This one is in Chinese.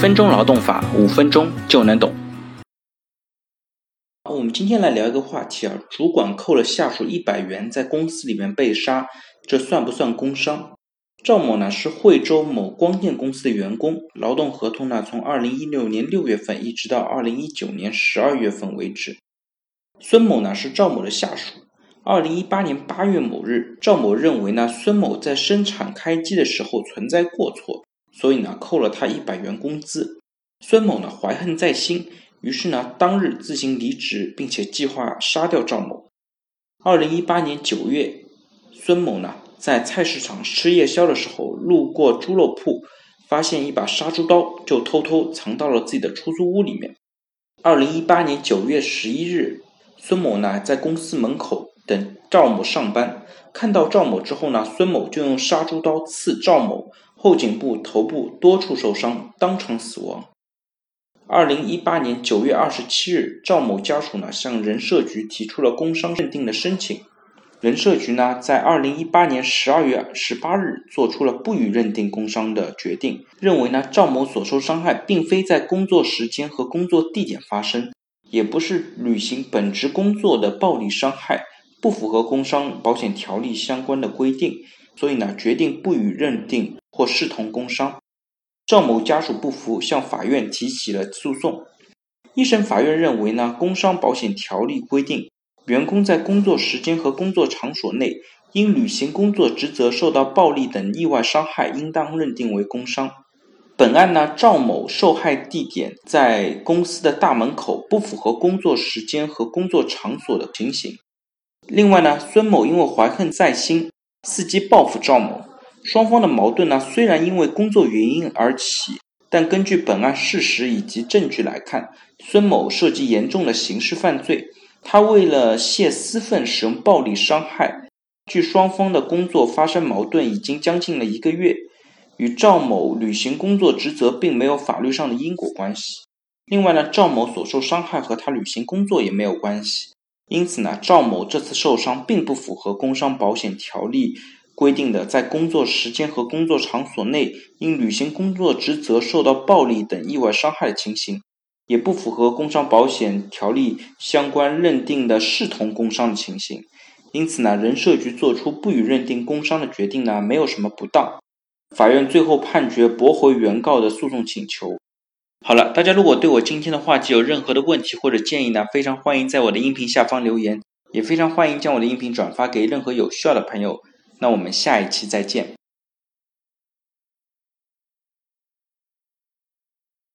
分钟劳动法，五分钟就能懂。我们今天来聊一个话题啊，主管扣了下属一百元，在公司里面被杀，这算不算工伤？赵某呢是惠州某光电公司的员工，劳动合同呢从二零一六年六月份一直到二零一九年十二月份为止。孙某呢是赵某的下属。二零一八年八月某日，赵某认为呢孙某在生产开机的时候存在过错。所以呢，扣了他一百元工资。孙某呢怀恨在心，于是呢当日自行离职，并且计划杀掉赵某。二零一八年九月，孙某呢在菜市场吃夜宵的时候，路过猪肉铺，发现一把杀猪刀，就偷偷藏到了自己的出租屋里面。二零一八年九月十一日，孙某呢在公司门口等赵某上班，看到赵某之后呢，孙某就用杀猪刀刺赵某。后颈部、头部多处受伤，当场死亡。二零一八年九月二十七日，赵某家属呢向人社局提出了工伤认定的申请，人社局呢在二零一八年十二月十八日做出了不予认定工伤的决定，认为呢赵某所受伤害并非在工作时间和工作地点发生，也不是履行本职工作的暴力伤害，不符合工伤保险条例相关的规定，所以呢决定不予认定。或视同工伤，赵某家属不服，向法院提起了诉讼。一审法院认为呢，工伤保险条例规定，员工在工作时间和工作场所内因履行工作职责受到暴力等意外伤害，应当认定为工伤。本案呢，赵某受害地点在公司的大门口，不符合工作时间和工作场所的情形。另外呢，孙某因为怀恨在心，伺机报复赵某。双方的矛盾呢，虽然因为工作原因而起，但根据本案事实以及证据来看，孙某涉及严重的刑事犯罪。他为了泄私愤，使用暴力伤害。据双方的工作发生矛盾已经将近了一个月，与赵某履行工作职责并没有法律上的因果关系。另外呢，赵某所受伤害和他履行工作也没有关系。因此呢，赵某这次受伤并不符合工伤保险条例。规定的在工作时间和工作场所内因履行工作职责受到暴力等意外伤害的情形，也不符合工伤保险条例相关认定的视同工伤的情形。因此呢，人社局作出不予认定工伤的决定呢，没有什么不当。法院最后判决驳回原告的诉讼请求。好了，大家如果对我今天的话题有任何的问题或者建议呢，非常欢迎在我的音频下方留言，也非常欢迎将我的音频转发给任何有需要的朋友。那我们下一期再见。